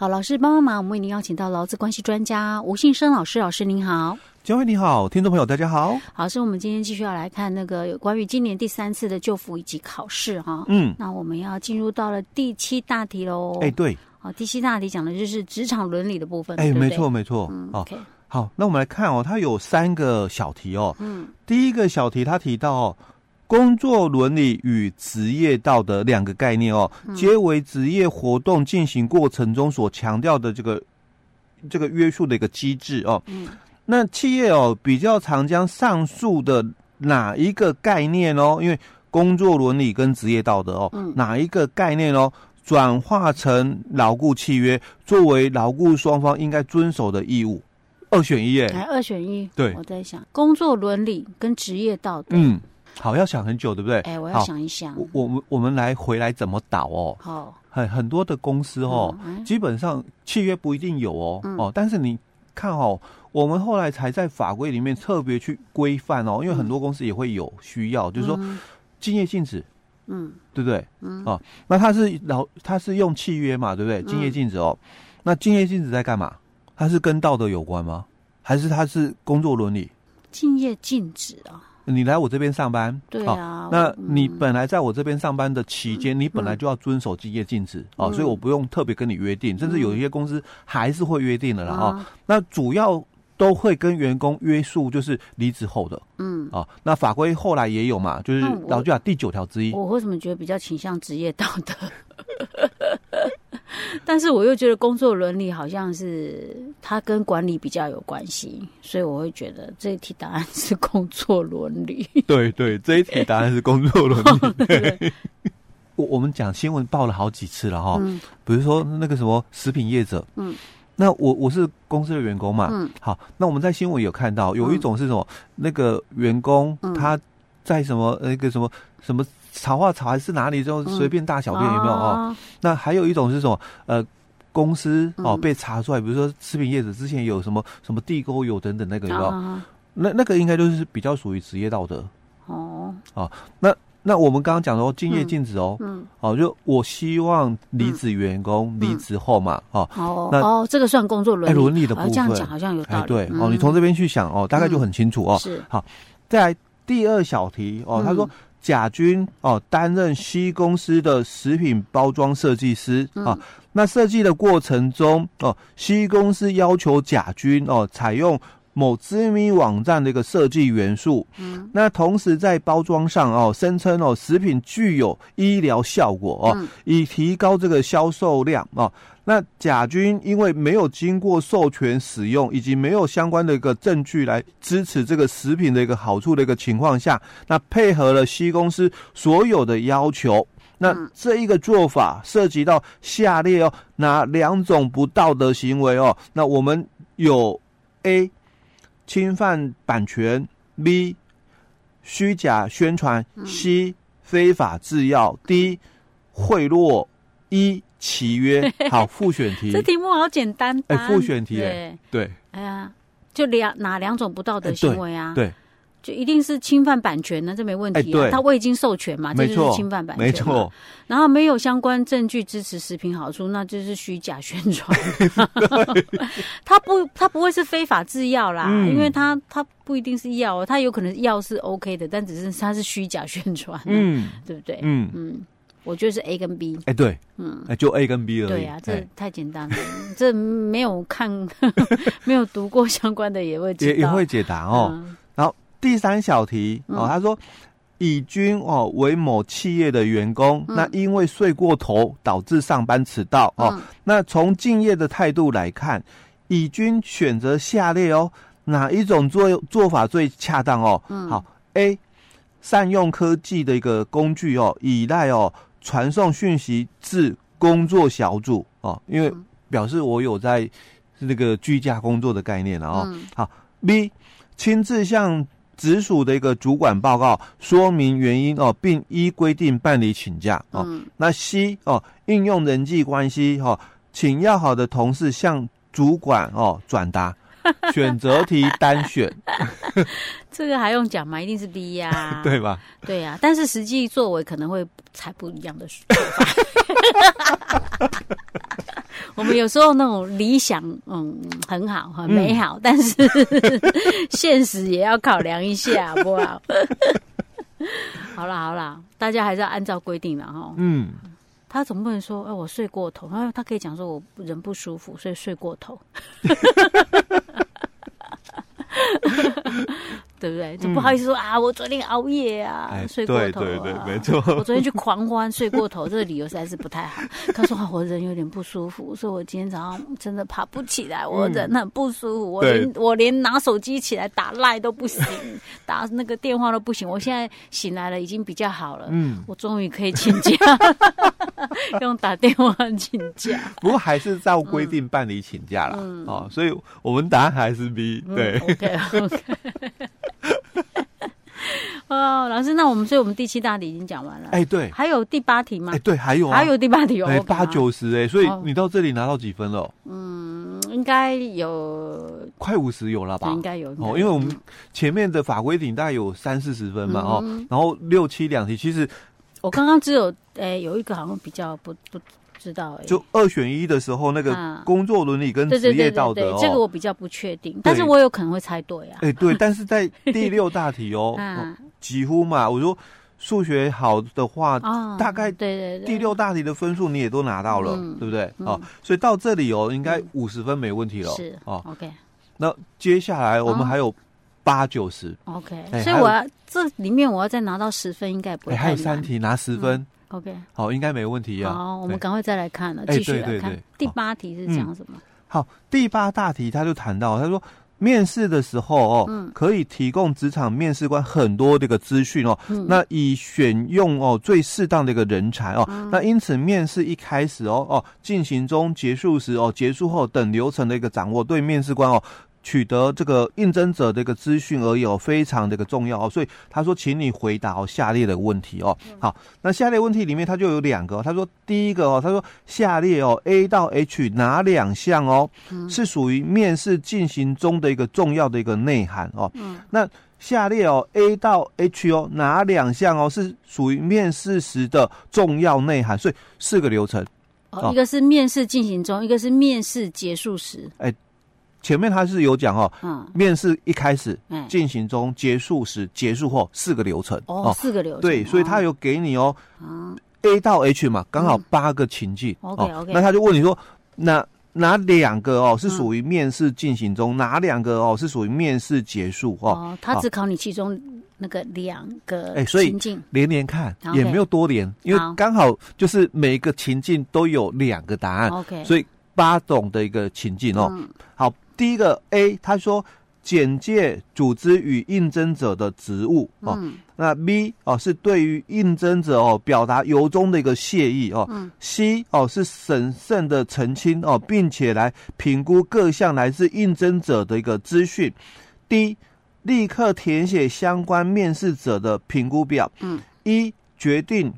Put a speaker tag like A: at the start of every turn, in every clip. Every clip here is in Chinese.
A: 好，老师帮帮忙，我们为您邀请到劳资关系专家吴信生老师，老师您好。
B: 江惠你好，听众朋友大家好。
A: 好，是我们今天继续要来看那个有关于今年第三次的救辅以及考试哈。嗯，那我们要进入到了第七大题喽。
B: 哎、欸，对，
A: 好，第七大题讲的就是职场伦理的部分。
B: 哎、没错没错。嗯，OK。好，那我们来看哦，它有三个小题哦。
A: 嗯，
B: 第一个小题它提到、哦。工作伦理与职业道德两个概念哦，皆为职业活动进行过程中所强调的这个这个约束的一个机制哦。
A: 嗯，
B: 那企业哦比较常将上述的哪一个概念哦，因为工作伦理跟职业道德哦，
A: 嗯，
B: 哪一个概念哦，转化成牢固契约，作为牢固双方应该遵守的义务？二选一耶，
A: 来二选一。
B: 对，
A: 我在想工作伦理跟职业道德。
B: 嗯。好，要想很久，对不对？
A: 哎、欸，我要想一想。
B: 我们我们来回来怎么导哦？
A: 好，
B: 很很多的公司哦、嗯，基本上契约不一定有哦、
A: 嗯、
B: 哦，但是你看哦，我们后来才在法规里面特别去规范哦，因为很多公司也会有需要，嗯、就是说敬业禁止，
A: 嗯，
B: 对不对？
A: 嗯，
B: 哦，那他是老他是用契约嘛，对不对？敬业禁止哦，嗯、那敬业禁止在干嘛？它是跟道德有关吗？还是它是工作伦理？
A: 敬业禁止啊。
B: 你来我这边上班，
A: 对啊，
B: 那你本来在我这边上班的期间、嗯，你本来就要遵守竞业禁止啊、嗯，所以我不用特别跟你约定，嗯、甚至有一些公司还是会约定的啦啊、嗯。那主要都会跟员工约束，就是离职后的，
A: 嗯
B: 啊，那法规后来也有嘛，就是劳基法第九条之一。
A: 我为什么觉得比较倾向职业道德？但是我又觉得工作伦理好像是它跟管理比较有关系，所以我会觉得这一题答案是工作伦理。
B: 对对，这一题答案是工作伦理。我我们讲新闻报了好几次了哈、
A: 嗯，
B: 比如说那个什么食品业者，
A: 嗯，
B: 那我我是公司的员工嘛，
A: 嗯，
B: 好，那我们在新闻有看到有一种是什么，嗯、那个员工他在什么那个什么什么。草花草还是哪里就随便大小便、嗯、有没有哦，哦？那还有一种是什么？呃，公司哦、嗯、被查出来，比如说食品业者之前有什么什么地沟油等等那个有没有？哦、那那个应该就是比较属于职业道德
A: 哦。
B: 哦，那那我们刚刚讲说敬业禁止哦，
A: 嗯，
B: 哦，就我希望离职员工离职后嘛，哦，
A: 哦，
B: 那
A: 哦，这个算工作伦理
B: 伦理的部分，
A: 这样讲好像有道理。
B: 哎、对、嗯、哦，你从这边去想哦，大概就很清楚哦。
A: 是
B: 好，再来第二小题哦，他说。嗯甲君哦，担任 C 公司的食品包装设计师啊、嗯。那设计的过程中哦，C 公司要求甲军哦采用某知名网站的一个设计元素。
A: 嗯。
B: 那同时在包装上哦，声称哦食品具有医疗效果哦、嗯，以提高这个销售量哦。那甲君因为没有经过授权使用，以及没有相关的一个证据来支持这个食品的一个好处的一个情况下，那配合了 C 公司所有的要求，那这一个做法涉及到下列哦哪两种不道德行为哦？那我们有 A 侵犯版权，B 虚假宣传，C 非法制药，D 贿赂，E。契约 好，复选题。
A: 这题目好简单。
B: 哎，复选题。对对。
A: 哎呀，就两哪两种不道德行为啊？
B: 对，对
A: 就一定是侵犯版权呢，这没问题啊。他未经授权嘛，这就是侵犯版权。
B: 没错。
A: 然后没有相关证据支持食品好处，那就是虚假宣传。他不，他不会是非法制药啦，嗯、因为他他不一定是药，他有可能药是 OK 的，但只是他是虚假宣传，
B: 嗯，
A: 对不对？
B: 嗯
A: 嗯。我觉得是 A 跟 B，
B: 哎、欸，对，
A: 嗯，
B: 就 A 跟 B 而已。
A: 对呀、啊，这太简单了，这没有看，没有读过相关的也会解
B: 也也会解答哦、嗯。第三小题哦，他说乙君哦为某企业的员工，嗯、那因为睡过头导致上班迟到哦。嗯、那从敬业的态度来看，乙君选择下列哦哪一种做做法最恰当哦？
A: 嗯，
B: 好，A 善用科技的一个工具哦，依赖哦。传送讯息至工作小组哦，因为表示我有在那个居家工作的概念了哦。
A: 嗯、
B: 好，B 亲自向直属的一个主管报告，说明原因哦，并依规定办理请假哦。
A: 嗯、
B: 那 C 哦，应用人际关系哦，请要好的同事向主管哦转达。选择题单选，
A: 这个还用讲吗？一定是 B 呀、啊，
B: 对吧？
A: 对呀、啊，但是实际作为可能会采不一样的说法。我们有时候那种理想，嗯，很好，很美好，嗯、但是现实也要考量一下，好不好？好啦好啦，大家还是要按照规定的哈。嗯，他总不能说，哎、欸，我睡过头，他他可以讲说，我人不舒服，所以睡过头。对不对？就不好意思说、嗯、啊，我昨天熬夜啊，哎、睡过头啊。对对对，没错。我昨天去狂欢，睡过头，这个理由实在是不太好。他说我人有点不舒服，所以我今天早上真的爬不起来，我人很不舒服，嗯、我连我连拿手机起来打赖都不行，打那个电话都不行。我现在醒来了，已经比较好了。嗯，我终于可以请假，用打电话请假。
B: 不过还是照规定办理请假了、嗯、哦，所以我们答案还是 B、嗯。对，OK OK。
A: 哦，老师，那我们所以我们第七大题已经讲完了。
B: 哎，对，
A: 还有第八题吗？
B: 哎，对，还有啊，
A: 还有第八题哦，
B: 哎，八九十哎，所以你到这里拿到几分了？
A: 嗯，应该有
B: 快五十有了吧？
A: 应该有
B: 哦，因为我们前面的法规题大概有三四十分嘛，哦，然后六七两题，其实
A: 我刚刚只有哎有一个好像比较不不。知道哎、欸，
B: 就二选一的时候，那个工作伦理跟职业道德哦，
A: 这个我比较不确定，但是我有可能会猜对啊。
B: 哎、欸，对，但是在第六大题哦，啊、几乎嘛，我说数学好的话，哦、大概对对对，第六大题的分数你也都拿到了，嗯、对不对？哦、嗯，所以到这里哦，应该五十分没问题了。是哦，OK。那接下来我们还有八九十
A: ，OK。所以我要这里面我要再拿到十分，应该不会。
B: 还有三题拿十分。嗯
A: OK，
B: 好，应该没问题啊。
A: 好，我们赶快再来看了，继续来看第八题是讲什么？
B: 好，第八大题他就谈到，他说面试的时候哦，可以提供职场面试官很多这个资讯哦，那以选用哦最适当的一个人才哦，那因此面试一开始哦哦进行中、结束时哦、结束后等流程的一个掌握，对面试官哦。取得这个应征者的一个资讯而有非常的一个重要哦，所以他说，请你回答哦下列的问题哦。好，那下列问题里面他就有两个，他说第一个哦，他说下列哦 A 到 H 哪两项哦是属于面试进行中的一个重要的一个内涵哦。那下列哦 A 到 H 哦哪两项哦是属于面试时的重要内涵？所以四个流程
A: 哦，一个是面试进行中，一个是面试结束时。哎。
B: 前面他是有讲哦，嗯，面试一开始、进行中、结束时、结束后四个流程
A: 哦，四个流程
B: 对，所以他有给你哦，A 到 H 嘛，刚好八个情境，OK OK，那他就问你说，哪哪两个哦是属于面试进行中，哪两个哦是属于面试结束哦？
A: 他只考你其中那个两个哎，所以
B: 连连看也没有多连，因为刚好就是每个情境都有两个答案，OK，所以八种的一个情境哦，好。第一个 A，他说简介组织与应征者的职务哦，嗯、那 B 哦是对于应征者哦表达由衷的一个谢意哦、嗯、，C 哦是审慎的澄清哦，并且来评估各项来自应征者的一个资讯，D 立刻填写相关面试者的评估表，嗯，E 决定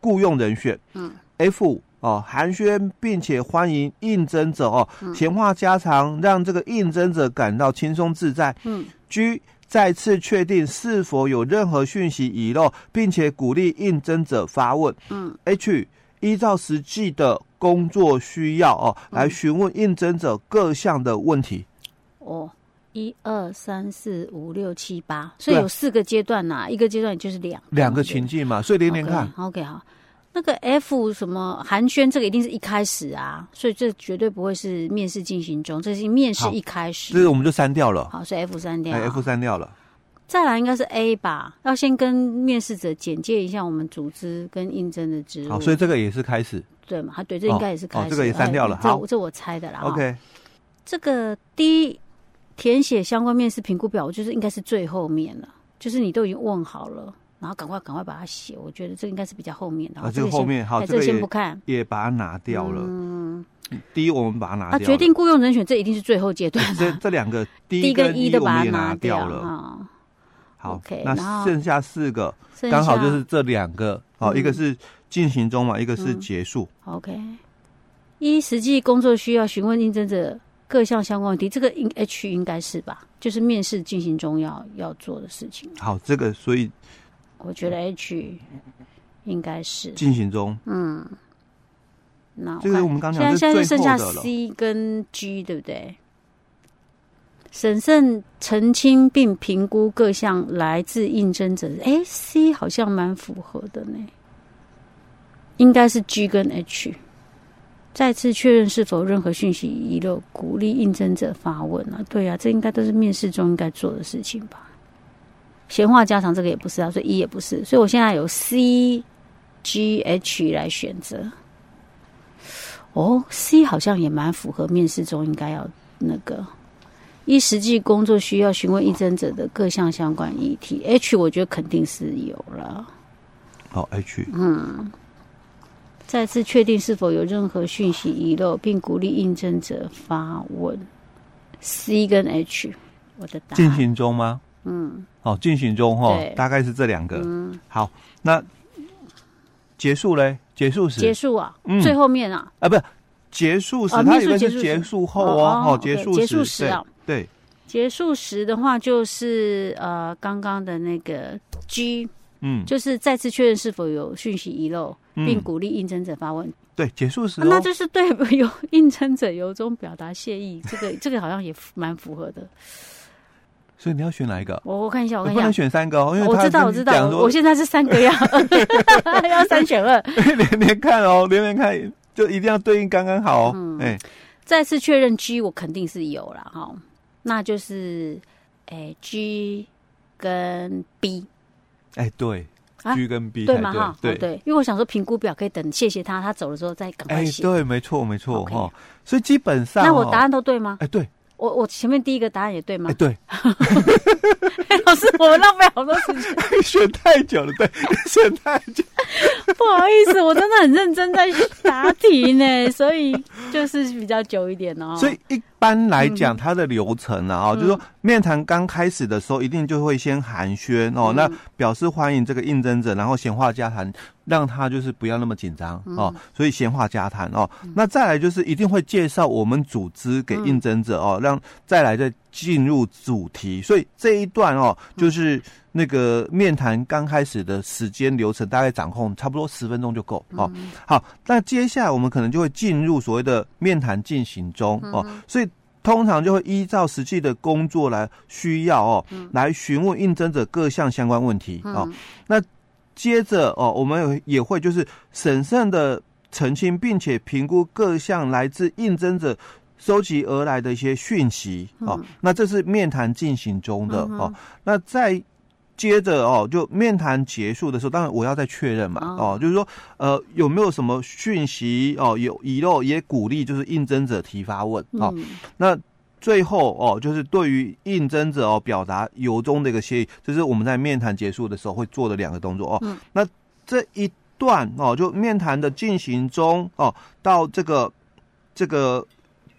B: 雇佣人选，嗯，F。哦，寒暄并且欢迎应征者哦，闲话家常，让这个应征者感到轻松自在。嗯，G 再次确定是否有任何讯息遗漏，并且鼓励应征者发问。嗯，H 依照实际的工作需要哦，来询问应征者各项的问题。
A: 哦，一二三四五六七八，所以有四个阶段呐，一个阶段就是两
B: 两个情境嘛，所以连连看。
A: OK，好。那个 F 什么寒暄，这个一定是一开始啊，所以这绝对不会是面试进行中，这是面试一开始。
B: 这个我们就删掉了。
A: 好，所以 F 删掉。
B: 哎 F 删掉了。
A: 再来应该是 A 吧，要先跟面试者简介一下我们组织跟应征的职务。
B: 好，所以这个也是开始。
A: 对嘛？对，这应该也是开始。
B: 哦，这个也删掉了。好，
A: 这我猜的啦。
B: OK。
A: 这个第一填写相关面试评估表，我就是应该是最后面了，就是你都已经问好了。然后赶快赶快把它写，我觉得这应该是比较后面的。
B: 啊，这个后面好，这个先不看，也把它拿掉了。嗯，第一我们把它拿掉。
A: 决定雇佣人选，这一定是最后阶段。
B: 这这两个第一跟一都把它拿掉了。好，那剩下四个，刚好就是这两个。好，一个是进行中嘛，一个是结束。
A: OK，一实际工作需要询问应征者各项相关问题，这个应 H 应该是吧？就是面试进行中要要做的事情。
B: 好，这个所以。
A: 我觉得 H 应该是
B: 进行中。
A: 嗯，那
B: 这个我们刚讲
A: 现在现在剩下 C 跟 G，对不对？审慎澄清并评估各项来自应征者，哎，C 好像蛮符合的呢，应该是 G 跟 H。再次确认是否任何讯息遗漏，鼓励应征者发问啊。对啊，这应该都是面试中应该做的事情吧？闲话家常这个也不是啊，所以 E 也不是，所以我现在有 C、G、H 来选择。哦，C 好像也蛮符合面试中应该要那个。一实际工作需要询问应征者的各项相关议题，H 我觉得肯定是有了。
B: 好，H，
A: 嗯，再次确定是否有任何讯息遗漏，并鼓励应征者发问。C 跟 H，我的答案
B: 进行中吗？
A: 嗯，
B: 好，进行中哈
A: 对，
B: 大概是这两个。
A: 嗯，
B: 好，那结束嘞？结束时？
A: 结束啊，
B: 嗯。
A: 最后面啊，
B: 啊，不是结束时，
A: 哦
B: 它有
A: 个
B: 是结束后
A: 哦
B: 哦，结束
A: 结束
B: 时
A: 时啊。
B: 对，
A: 结束时的话就是呃刚刚的那个 G，
B: 嗯，
A: 就是再次确认是否有讯息遗漏，
B: 嗯。
A: 并鼓励应征者发问。
B: 对，结束时
A: 那就是对有应征者由衷表达谢意，这个这个好像也蛮符合的。
B: 所以你要选哪一个？
A: 我我看一下，我看
B: 不能
A: 一下，
B: 选三个哦，因为
A: 我知道我知道，我现在是三个要 要三选二。
B: 连连看哦，连连看就一定要对应刚刚好哦。
A: 嗯。
B: 哎，
A: 再次确认 G，我肯定是有了哈，那就是哎 G 跟 B
B: 哎，对。
A: 啊
B: ，G 跟 B 才
A: 对吗？哈，
B: 对。
A: 哦对，因为我想说评估表可以等谢谢他，他走了之后再赶快
B: 哎，写。对，没错没
A: 错
B: 哈，所以基本上哦
A: 那我答案都对吗？
B: 哎，对，
A: 我我前面第一个答案也对吗
B: 哎，？对，
A: 老师，我们浪费好多时间。
B: 选太久了，对，选太久，
A: 不好意思，我真的很认真在答题呢，所以就是比较久一点哦。
B: 所以一般来
A: 嗯
B: 讲，它的流程啊，哦，就是说面谈刚开始的时候，一定就会先寒暄哦，
A: 嗯。
B: 那表示欢迎这个应征者，然后闲话家谈，让他就是不要那么紧张
A: 嗯。
B: 哦，所以闲话家谈哦，那再来就是一定会介绍我们组织给应征者哦，让再来再进入主题，所以这一段哦，就是那个面谈刚开始的时间流程，大概掌控差不多十分钟就够哦。好，那接下来我们可能就会进入所谓的面谈进行中哦，所以通常就会依照实际的工作来需要哦，来询问应征者各项相关问题哦。那接着哦，我们也也会就是审慎的澄清，并且评估各项来自应征者收集而来的一些讯息哦。那这是面谈进行中的哦。那在接着哦，就面谈结束的时候，当然我要再确认嘛，哦，就是说，呃，有没有什么讯息哦，有遗漏，也鼓励就是应征者提发问哦。那最后哦，就是对于应征者哦，表达由衷的一个谢意，这是我们在面谈结束的时候会做的两个动作哦。那这一段哦，就面谈的进行中哦，到这个这个。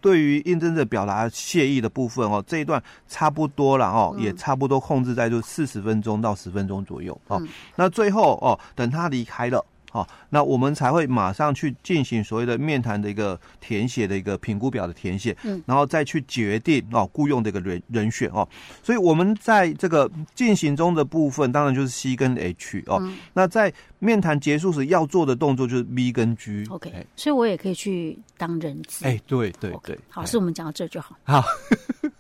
B: 对于应征者表达谢意的部分哦，这一段差不多了哦，也差不多控制在就四十分钟到十分钟左右哦。那最后哦，等他离开了哦，那我们才会马上去进行所谓的面谈的一个填写的一个评估表的填写，嗯，然后再去决定哦雇佣的一个人人选哦。所以我们在这个进行中的部分，当然就是 C 跟 H 哦。那在面谈结束时要做的动作就是 B 跟 G。
A: OK，所以我也可以去当人质。
B: 哎，对对对，
A: 好，是我们讲到这就好。
B: 好。